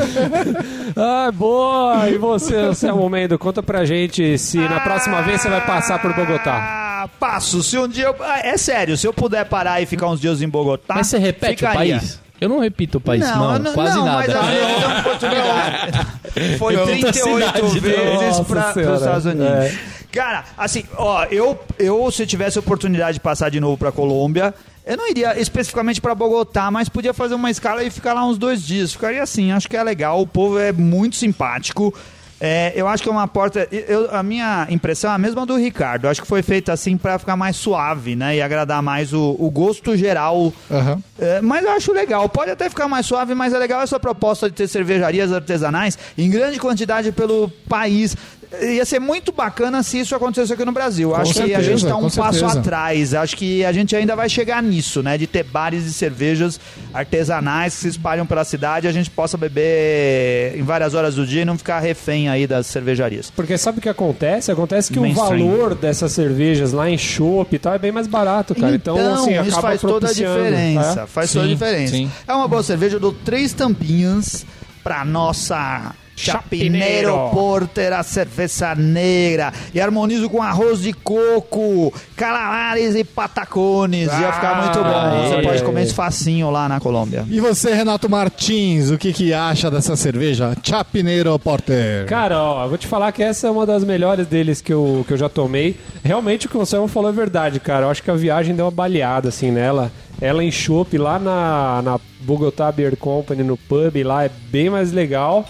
A: Ah, boa! E você, Anselmo Mendo, conta pra gente se na próxima vez você vai passar por Bogotá.
B: Ah, passo. Se um dia eu... ah, é sério, se eu puder parar e ficar uns dias em Bogotá.
C: Mas você repete
B: ficaria.
C: o país? Eu não repito o país, não.
B: eu
C: quase
B: não,
C: nada.
B: Mas a minha oportunidade foi
C: Outra
B: 38
C: cidade,
B: vezes para os Estados Unidos.
A: é.
B: Cara, assim, ó, eu, eu se tivesse oportunidade de passar de novo pra Colômbia, eu não iria especificamente pra Bogotá, mas podia fazer uma escala e ficar lá uns dois dias. Ficaria assim, acho que é legal. O povo é muito simpático. É, eu acho que é uma porta. eu- a minha impressão é a mesma do Ricardo. Eu acho que foi feita assim pra ficar mais suave, né? E agradar mais o, o gosto geral
D: Aham.
B: é, mas eu acho legal. Pode até ficar mais suave, mas é legal essa proposta de ter cervejarias artesanais em grande quantidade pelo país. Ia ser muito bacana se isso acontecesse aqui no Brasil. acho que a
D: certeza,
B: gente está um
D: com
B: passo
D: certeza.
B: atrás. Acho que a gente ainda vai chegar nisso, né? De ter bares e cervejas artesanais que se espalham pela cidade e a gente possa beber em várias horas do dia e não ficar refém aí das cervejarias.
A: Porque sabe o que acontece? Acontece que
B: Mainstream.
A: o valor dessas cervejas lá em chopp e tal é bem mais barato, cara. Então, assim,
B: isso
A: acaba
B: faz toda a diferença.
A: né?
B: Faz
D: Sim,
B: toda a diferença.
D: sim.
B: É uma boa cerveja, eu dou três tampinhas pra nossa Chapineiro. Porter, a cerveja negra. E harmonizo com arroz de coco, calamares e patacones. Ia ficar muito bom.
A: Ah,
B: Você
A: é,
B: pode comer isso facinho lá na Colômbia.
D: E você, Renato Martins, o que, que acha dessa cerveja? Chapineiro Porter.
A: Cara, ó, eu vou te falar que essa é uma das melhores deles que eu, que eu já tomei. Realmente o que Anselmo falou é verdade, cara. Eu acho que a viagem deu uma baleada, assim, nela. Ela em chopp lá na, na Bogotá Beer Company, no pub lá, é bem mais legal.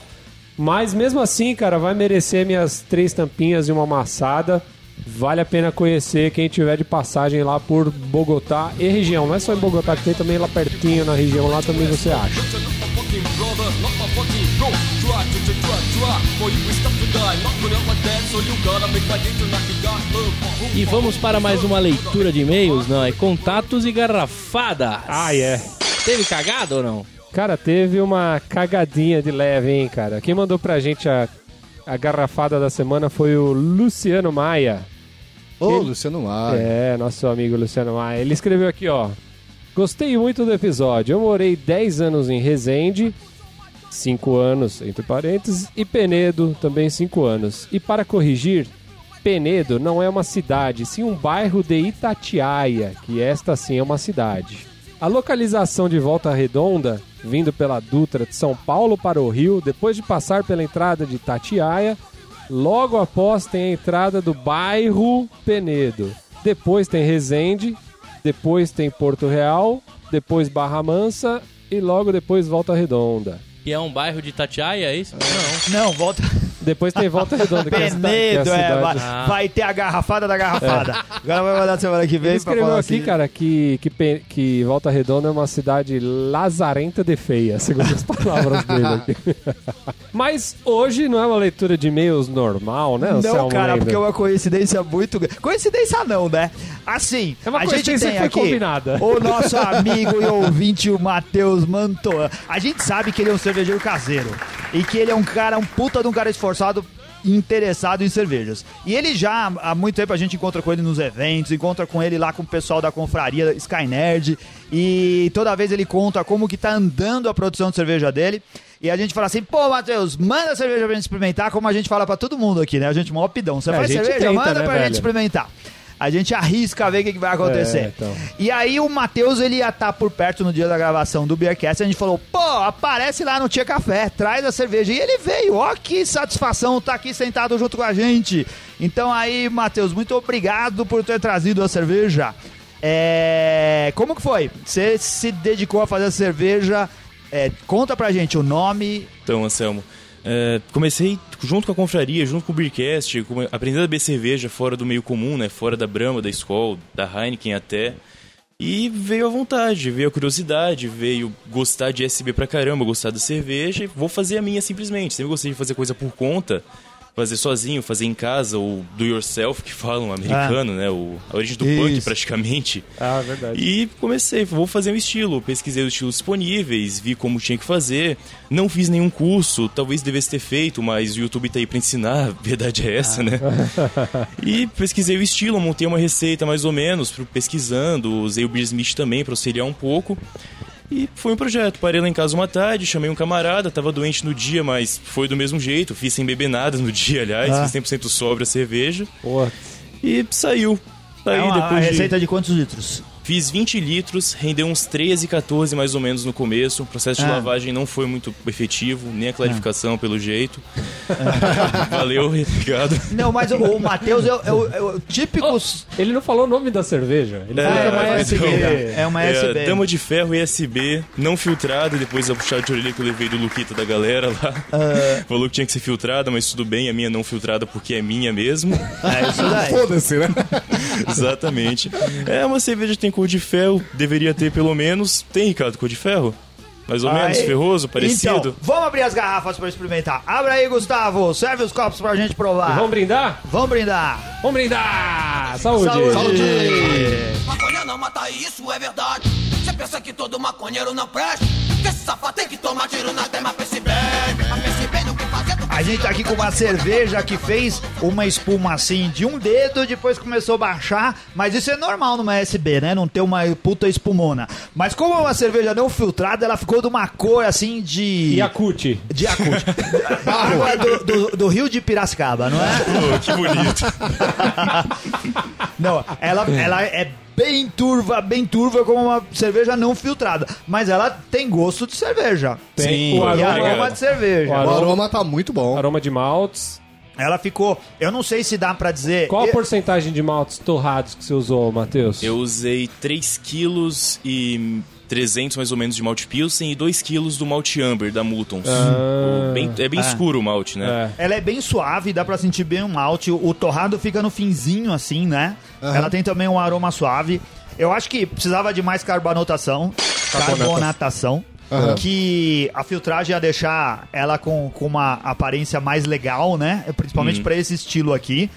A: Mas mesmo assim, cara, vai merecer minhas três tampinhas e uma amassada. Vale a pena conhecer quem tiver de passagem lá por Bogotá e região. Não é só em Bogotá, que tem também lá pertinho na região, lá também você acha.
C: E vamos para mais uma leitura de e-mails, não? É contatos e garrafadas.
A: Ah, é.
C: Teve cagada ou não?
A: Cara, teve uma cagadinha de leve, hein, cara. Quem mandou pra gente a, a garrafada da semana foi o Luciano Maia.
D: Ô,
A: Ele-
D: Luciano Maia.
A: É, nosso amigo Luciano Maia. Ele escreveu aqui, ó. Gostei muito do episódio. Eu morei 10 anos em Resende, 5 anos, entre parênteses, e Penedo, também 5 anos. E para corrigir, Penedo não é uma cidade, sim um bairro de Itatiaia, que esta sim é uma cidade. A localização de Volta Redonda, vindo pela Dutra de São Paulo para o Rio, depois de passar pela entrada de Itatiaia, logo após tem a entrada do bairro Penedo. Depois tem Resende, depois tem Porto Real, depois Barra Mansa e logo depois Volta Redonda.
C: Que é um bairro de Itatiaia, é isso? Não.
B: Não, volta.
A: Depois tem Volta Redonda, é é a
B: Penedo, é,
A: cidade.
B: vai,
C: Ah.
B: vai ter a garrafada da garrafada. Agora vai mandar semana que vem
A: Ele
B: pra
A: escreveu
B: falar
A: aqui,
B: assim.
A: cara, que, que, que Volta Redonda é uma cidade lazarenta de feia, segundo as palavras dele aqui. Mas hoje não é uma leitura de e-mails normal, né,
B: Não, cara,
A: Lenda?
B: porque é uma coincidência muito grande. Coincidência não, né? Assim,
A: É uma
B: a gente
A: coincidência
B: tem
A: que foi
B: aqui
A: combinada.
B: o nosso amigo e ouvinte, o Matheus Mantoan. A gente sabe que ele é um cervejeiro caseiro e que ele é um cara, um puta de um cara esforçado e interessado em cervejas. E ele já, há muito tempo, a gente encontra com ele nos eventos, encontra com ele lá com o pessoal da confraria Sky Nerd, e toda vez ele conta como que tá andando a produção de cerveja dele. E a gente fala assim, pô, Matheus, manda cerveja pra gente experimentar, como a gente fala pra todo mundo aqui, né? A gente mó pidão. Você
A: É, a
B: faz cerveja?
A: tenta,
B: manda
A: né,
B: pra
A: velho?
B: gente experimentar. A gente arrisca ver o que, que vai acontecer.
A: É, então.
B: E aí o Matheus, ele ia estar por perto no dia da gravação do Beercast. A gente falou, pô, aparece lá no Tia Café, traz a cerveja. E ele veio, ó que satisfação tá aqui sentado junto com a gente. Então aí, Matheus, muito obrigado por ter trazido a cerveja. É... Como que foi? Você se dedicou a fazer a cerveja. É, conta pra gente o nome.
G: Então, Anselmo, é, comecei junto com a confraria, junto com o Beercast, aprendendo a beber cerveja fora do meio comum, né? Fora da Brahma, da Skol, da Heineken até. E veio a vontade, veio a curiosidade, veio gostar de SB pra caramba, gostar da cerveja. e Vou fazer a minha simplesmente. Sempre gostei de fazer coisa por conta, fazer sozinho, fazer em casa, ou do yourself, que falam americano, né? O, a origem do punk,
B: Isso.
G: praticamente.
A: Ah, verdade.
G: E comecei, vou fazer um estilo. Pesquisei os estilos disponíveis, vi como tinha que fazer. Não fiz nenhum curso, talvez devesse ter feito, mas o YouTube tá aí pra ensinar, verdade é essa, né? e pesquisei o estilo, montei uma receita mais ou menos, pesquisando, usei o Beer Smith também pra auxiliar um pouco. E foi um projeto. Parei lá em casa uma tarde, chamei um camarada, tava doente no dia, mas foi do mesmo jeito. Fiz sem beber nada no dia, aliás,
B: Ah.
G: fiz 100% sobre a cerveja.
A: Pô,
G: E saiu. Aí
B: é uma
G: depois de-
B: receita de quantos litros?
G: Fiz 20 litros, rendeu uns 13, 14 mais ou menos no começo. O processo de
B: Ah.
G: lavagem não foi muito efetivo, nem a clarificação pelo jeito. Valeu, obrigado.
B: Não, mas o, o Matheus é, o- é o- é o típico.
A: ele não falou o nome da cerveja. Ele falou que é uma
G: É,
A: SB.
B: É uma
G: É,
B: SB.
G: Dama de Ferro ESB, não filtrada, depois a puxada de orelha que eu levei do Luquita da galera lá.
B: Ah.
G: Falou que tinha que ser filtrada, mas tudo bem, a minha não filtrada porque é minha mesmo.
B: É isso daí.
D: Foda-se, né?
G: Exatamente. É uma cerveja que tem cor de ferro, deveria ter pelo menos. Tem, Ricardo, cor de ferro? Mais ou menos,
B: Aí.
G: ferroso, parecido?
B: Então, vamos abrir as garrafas pra experimentar. Abra aí, Gustavo. Serve os copos pra gente provar.
A: Vamos brindar?
B: Vamos brindar.
A: Vamos brindar! Saúde!
B: Saúde.
E: Maconha não mata, isso é verdade. Você pensa que todo maconheiro não presta? Que esse safado tem que tomar tiro na tema, pense bem. Mas pense bem no
B: A gente tá aqui com uma cerveja que fez uma espuma assim de um dedo, depois começou a baixar. Mas isso é normal numa SB, né? Não ter uma puta espumona. Mas como é uma cerveja não filtrada, ela ficou de uma cor assim de.
A: Yakut.
B: De Yakut. Água do, do- do rio de Piracicaba, não é?
G: Pô, que bonito.
B: Não, ela, ela é bem turva, bem turva como uma cerveja não filtrada. Mas ela tem gosto de cerveja.
A: Tem
G: Sim,
A: o
B: E
A: aroma,
B: aroma de cerveja.
A: O
D: O
A: aroma,
D: aroma tá muito bom.
A: aroma de maltes.
B: Ela ficou. Eu não sei se dá pra dizer.
A: Qual a
B: eu-
A: porcentagem de maltes torrados que você usou, Matheus?
G: Eu usei 3 quilos e 300 mais ou menos de malte Pilsen e 2 quilos do malte Amber da Multons.
A: Ah.
G: O bem- é bem
B: Ah.
G: escuro o malte, né?
A: É.
B: Ela é bem suave, dá pra sentir bem um malte. O torrado fica no finzinho, assim, né? Ela tem também um aroma suave. Eu acho que precisava de mais carbonatação. Carbonatação.
D: Aham.
B: Que a filtragem ia deixar ela com, com uma aparência mais legal, né? Principalmente pra esse estilo aqui.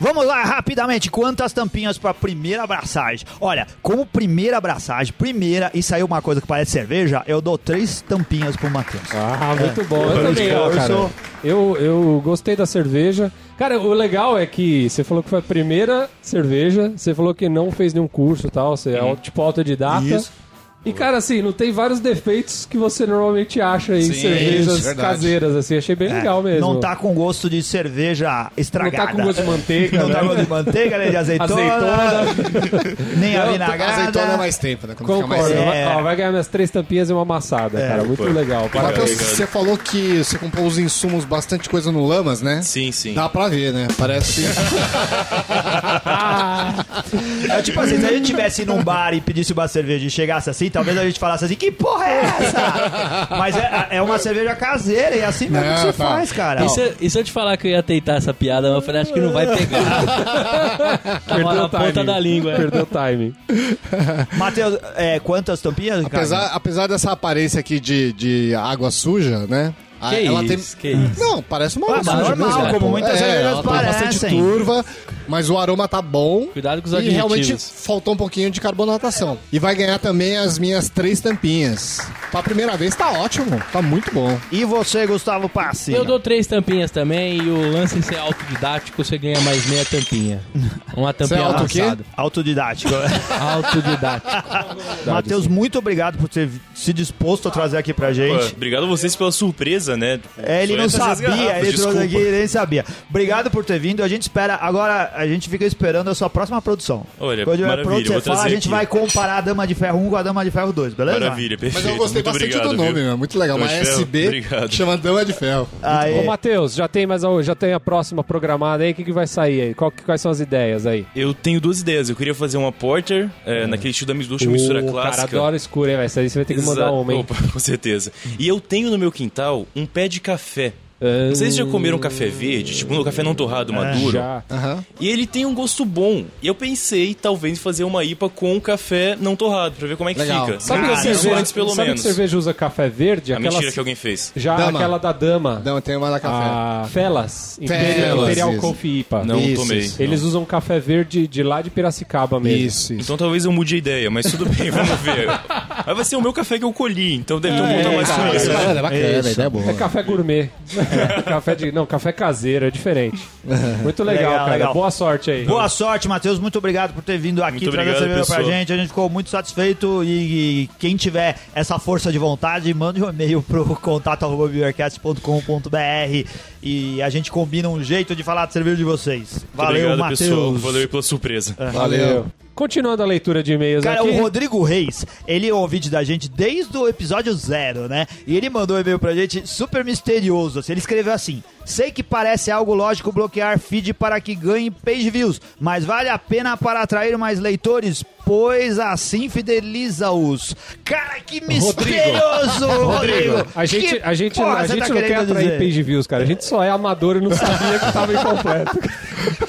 B: Vamos lá, rapidamente. Quantas tampinhas pra primeira abraçagem? Olha, como primeira abraçagem, primeira, e saiu uma coisa que parece cerveja, eu dou três tampinhas pro Matheus.
A: Ah, muito bom. Eu
B: Eu
A: também, ó,
B: sou-
A: cara. Eu, eu gostei da cerveja. Cara, o legal é que você falou que foi a primeira cerveja, você falou que não fez nenhum curso e tal, você é tipo autodidata.
B: Isso.
A: E, cara, assim, não tem vários defeitos que você normalmente acha em
D: Sim,
A: cervejas
D: isso, verdade.
A: caseiras, assim. Achei bem legal mesmo.
B: Não tá com gosto de cerveja
A: Não
B: estragada.
A: tá com gosto de manteiga,
B: Não
A: né?
B: tá com gosto de manteiga, nem de azeitona,
A: Azeitona.
B: nem a
A: Não,
B: vinagrada.
D: Azeitona é mais tempo, né? Quando fica mais
A: Concordo.
B: É.
A: Vai, ó, vai ganhar minhas três tampinhas e uma amassada, cara. Muito
G: pô.
A: legal.
D: Matheus, você falou que você comprou os insumos, bastante coisa no Lamas, né?
G: Sim, sim.
D: Dá pra ver, né? Parece.
B: É tipo assim, se a gente tivesse num bar e pedisse uma cerveja e chegasse assim, talvez a gente falasse assim, que porra é essa? Mas é, é uma cerveja caseira e é assim mesmo
D: Não,
B: que se
D: tá.
B: faz, cara.
C: E se, e se eu te falar que eu ia tentar essa piada, mas eu falei, acho que não vai pegar. Tava na ponta da língua.
A: Perdeu o timing.
B: Matheus, é, quantas tampinhas,
D: apesar, apesar dessa aparência aqui de, de água suja, né?
C: Que
D: ela
C: isso, que isso.
D: Não, parece uma
B: Ah,
D: água suja
B: normal,
D: mesmo.
B: como muitas
D: é, ela tem bastante
B: parecem.
D: turva, mas o aroma tá bom.
C: Cuidado com os
D: E
C: adjetivos.
D: realmente faltou um pouquinho de carbonatação. E vai ganhar também as minhas três tampinhas. Pra primeira vez tá ótimo, tá muito bom.
B: E você, Gustavo Passi?
C: Eu dou três tampinhas também e o lance em ser autodidático, você ganha mais meia tampinha. Uma tampinha
D: Você é auto o quê?
C: amassada.
B: Autodidático.
C: Autodidático.
B: Matheus, muito obrigado por ter se disposto a trazer aqui pra
G: Pô,
B: gente.
G: obrigado a vocês pela surpresa. surpresa, né?
B: É, ele
G: Só
B: não sabia, ele trouxe aqui, ele nem sabia. Obrigado por ter vindo. A gente espera. Agora a gente fica esperando a sua próxima produção.
G: Olha,
B: Quando
G: maravilha,
B: pronto, você
G: vou
B: fala, a gente
G: aqui.
B: vai comparar a Dama de Ferro 1 com a Dama de Ferro 2, beleza?
G: Maravilha, perfeito.
D: Mas eu gostei
G: Muito
D: bastante
G: obrigado,
D: do nome,
G: viu?
D: meu. Muito legal. Uma
G: Dama Ferro,
D: SB
G: obrigado.
D: chama Dama de Ferro.
B: Aí,
A: Ô, Matheus, já tem mais a, já tem a próxima programada aí? O que, que vai sair aí? Qual que- quais são as ideias aí?
G: Eu tenho duas ideias. Eu queria fazer uma porter, é, naquele estilo da Mitsubishi, uma mistura
A: o
G: clássica.
A: cara adora escuro, hein, velho? Isso aí você vai ter que mandar
G: Exato.
A: uma, hein?
G: Opa, com certeza. E eu tenho no meu quintal um pé de café. Vocês já comeram café verde? Tipo, um café não torrado, maduro?
A: Já.
D: Aham.
G: E ele tem um gosto bom. E eu pensei, talvez, em fazer uma IPA com café não torrado, pra ver como é que
D: Legal.
G: fica.
A: Sabe,
G: Nunca
A: que
G: fiz
A: cerveja,
G: antes, pelo
A: sabe
G: menos.
A: que cerveja usa café verde?
G: A
A: Aquelas-
G: mentira que alguém fez.
A: Já
D: Dama.
A: aquela da Dama.
D: Dama tem uma da café.
A: A Felas. Imperial,
D: Felas,
A: Imperial
D: isso.
A: Coffee IPA.
G: Não
D: Isso,
G: tomei.
D: isso.
A: Eles usam café verde de lá de Piracicaba mesmo.
D: Isso, isso.
G: Então talvez eu mude a ideia, mas tudo bem, vamos ver. Mas vai ser o meu café que eu colhi, então deve ter um a mais
A: cara,
G: isso.
D: parada é bacana, a
B: Isso.
D: ideia é boa.
A: É café gourmet. café de. Não, café caseiro, é diferente. Muito legal,
B: Legal,
A: cara.
B: legal.
A: Boa sorte aí.
B: Boa sorte, Matheus. Muito obrigado por ter vindo aqui
G: Muito
B: trazer a
G: obrigado,
B: cerveja pra
G: pessoal.
B: gente. A gente ficou muito satisfeito e, e quem tiver essa força de vontade, mande um e-mail pro contato.beercast.com.br e a gente combina um jeito de falar de cerveja de vocês. Valeu,
G: obrigado, pessoal.
B: Matheus.
G: Valeu aí pela surpresa.
D: Valeu.
A: Continuando a leitura de e-mails
B: Cara,
A: aqui.
B: o Rodrigo Reis, ele ouve da gente desde o episódio zero, né? E ele mandou um e-mail pra gente super misterioso. assim. Ele escreveu assim: Sei que parece algo lógico bloquear feed para que ganhe page views, mas vale a pena para atrair mais leitores, pois assim fideliza-os. Cara, que misterioso, Rodrigo!
A: A gente,
B: Que
A: a gente, a gente
B: tá
A: não quer atrair
B: dizer?
A: page views, cara. A gente só é amador e não sabia que tava incompleto.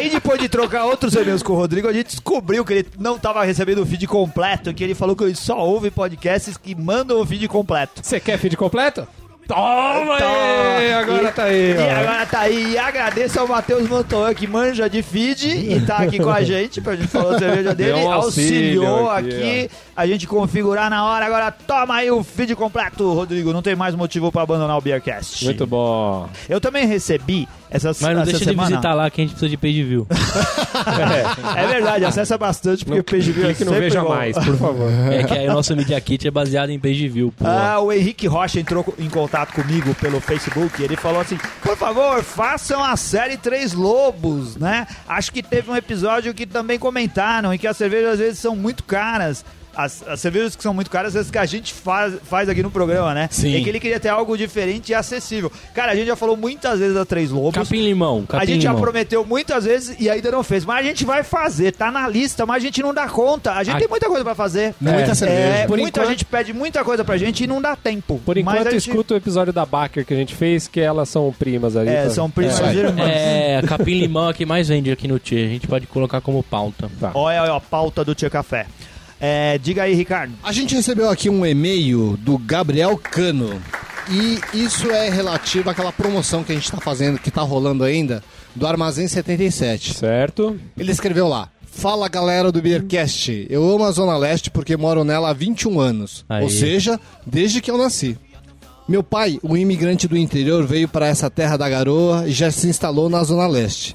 B: Aí depois de trocar outros e-mails com o Rodrigo, a gente descobriu que ele não estava recebendo o feed completo, que ele falou que ele só ouve podcasts que mandam o feed completo.
A: Você quer feed completo? Toma aí! Agora
B: E-
A: tá aí,
B: E
A: ó.
B: agora tá aí. E agradeço ao Matheus Montoya, que manja de feed e tá aqui com a gente pra gente falar da cerveja dele.
A: Um auxílio
B: Auxiliou
A: aqui,
B: aqui, a gente configurar na hora. Agora toma aí o feed completo, Rodrigo. Não tem mais motivo pra abandonar o Beercast.
A: Muito bom.
B: Eu também recebi essa,
C: Mas não
B: essa
C: deixa de
B: semana.
C: visitar lá que a gente precisa de page view.
B: É verdade, acessa bastante, porque
A: Não
B: page view é
A: no
B: sempre
A: Veja
B: bom.
A: Mais, por favor.
C: é que aí o nosso Media Kit é baseado em page view, pô.
B: Ah, o Henrique Rocha entrou em contato comigo pelo Facebook e ele falou assim: por favor, façam a série Três Lobos, né? Acho que teve um episódio que também comentaram e que as cervejas às vezes são muito caras. As, as cervejas que são muito caras, as que a gente faz, faz aqui no programa, né?
C: Sim.
B: E que ele queria ter algo diferente e acessível. Cara, a gente já falou muitas vezes da Três Lobos.
C: Capim limão, capim
B: A gente já
C: limão.
B: prometeu muitas vezes e ainda não fez. Mas a gente vai fazer, tá na lista, mas a gente não dá conta. A gente
A: Ah.
B: tem muita coisa pra fazer.
D: Muita
A: É.
D: cerveja.
B: É,
A: Por
B: muita
A: enquanto-
B: gente pede muita coisa pra gente e não dá tempo.
A: Por enquanto,
B: a gente-
A: escuta o episódio da Baker que a gente fez, que elas são primas ali.
B: É,
A: tá?
B: são primas
D: É.
B: irmãs.
C: É, capim limão é que mais vende aqui no Tchê. A gente pode colocar como pauta.
A: Tá.
B: Olha, olha a pauta do Tia Café. É, diga aí, Ricardo.
D: A gente recebeu aqui um e-mail do Gabriel Cano. E isso é relativo àquela promoção que a gente está fazendo, que está rolando ainda, do Armazém 77.
A: Certo?
D: Ele escreveu lá: Fala galera do Beercast, eu amo a Zona Leste porque moro nela há 21 anos.
C: Aí.
D: Ou seja, desde que eu nasci. Meu pai, um imigrante do interior, veio para essa terra da garoa e já se instalou na Zona Leste.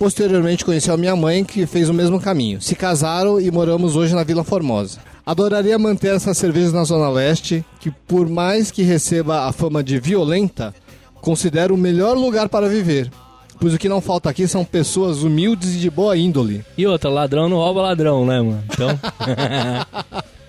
D: Posteriormente conheceu a minha mãe, que fez o mesmo caminho. Se casaram e moramos hoje na Vila Formosa. Adoraria manter essas cervejas na Zona Leste, que por mais que receba a fama de violenta, considero o melhor lugar para viver. Pois o que não falta aqui são pessoas humildes e de boa índole.
C: E outra, ladrão não rouba ladrão, né, mano? Então,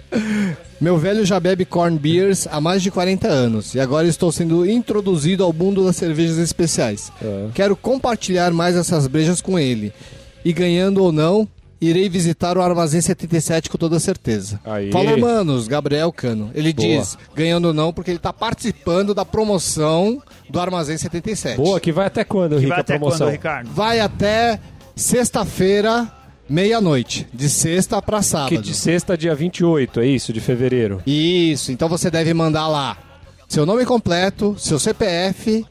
D: Meu velho já bebe corn beers há mais de 40 anos e agora estou sendo introduzido ao mundo das cervejas especiais.
A: É.
D: Quero compartilhar mais essas brejas com ele. E ganhando ou não, irei visitar o Armazém 77 com toda certeza.
A: Aí.
D: Falou, manos, Gabriel Cano. Ele
A: Boa.
D: diz, ganhando ou não, porque ele está participando da promoção do Armazém 77.
A: Boa, que vai até quando,
B: Que
A: Rica,
B: vai
A: a
B: até
A: promoção?
B: quando, Ricardo?
D: Vai até sexta-feira, meia-noite. De sexta para sábado.
A: Que de sexta, dia 28, é isso? De fevereiro.
D: Isso, então você deve mandar lá seu nome completo, seu CPF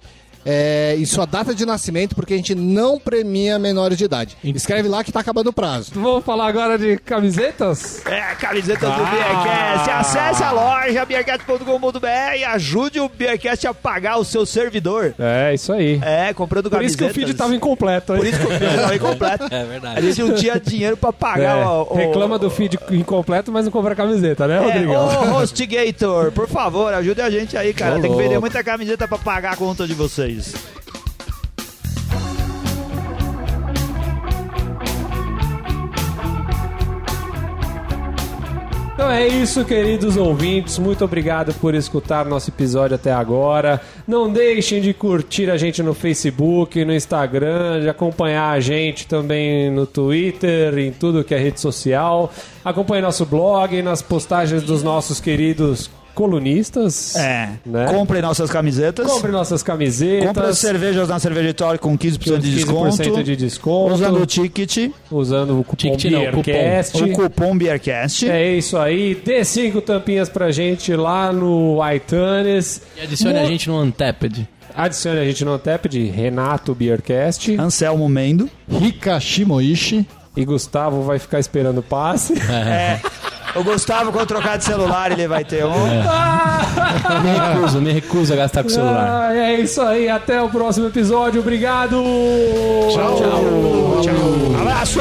D: é, e sua data de nascimento, porque a gente não premia menores de idade. Escreve lá que tá acabando o prazo.
A: Vamos falar agora de camisetas?
B: É, camiseta do
A: Ah.
B: Beercast. Acesse a loja beercast.com.br e ajude o Beercast a pagar o seu servidor.
A: É, isso aí.
B: É, comprando
A: Por isso
B: camisetas.
A: que o feed tava incompleto. hein?
B: Por isso que o feed tava incompleto.
C: É
B: A
C: verdade.
B: gente não tinha dinheiro pra pagar
A: É,
B: o, o...
A: Reclama do feed incompleto, mas não compra camiseta, né,
B: É,
A: Rodrigão?
B: ô Hostigator, por favor, ajude a gente aí, cara.
A: Ô,
B: Tem que vender muita camiseta pra pagar a conta de vocês.
A: Então é isso, queridos ouvintes. Muito obrigado por escutar nosso episódio até agora. Não deixem de curtir a gente no Facebook, no Instagram, de acompanhar a gente também no Twitter, em tudo que é rede social. Acompanhe nosso blog, nas postagens dos nossos queridos colunistas.
B: É,
A: Né?
B: comprem nossas camisetas.
A: Compre nossas camisetas.
B: Compre as cervejas na Cervejatória com 15% de
A: 15%
B: desconto.
A: de desconto.
B: Usando o ticket,
A: usando o cupom
C: Ticket não, cupom.
A: BeerCast.
B: o cupom Beercast.
A: É isso aí. Dê cinco tampinhas pra gente lá no iTunes.
C: E adicione
A: Mo-
C: a gente no Untapped.
A: Adicione a gente no tap de Renato Beercast.
B: Anselmo Mendo.
D: Rika Shimoishi.
A: E Gustavo vai ficar esperando o passe.
B: É. O Gustavo, quando trocar de celular, ele vai ter um.
C: Me recuso, me recuso a gastar com o celular.
A: Ah, é isso aí. Até o próximo episódio. Obrigado.
B: Tchau. Abraço.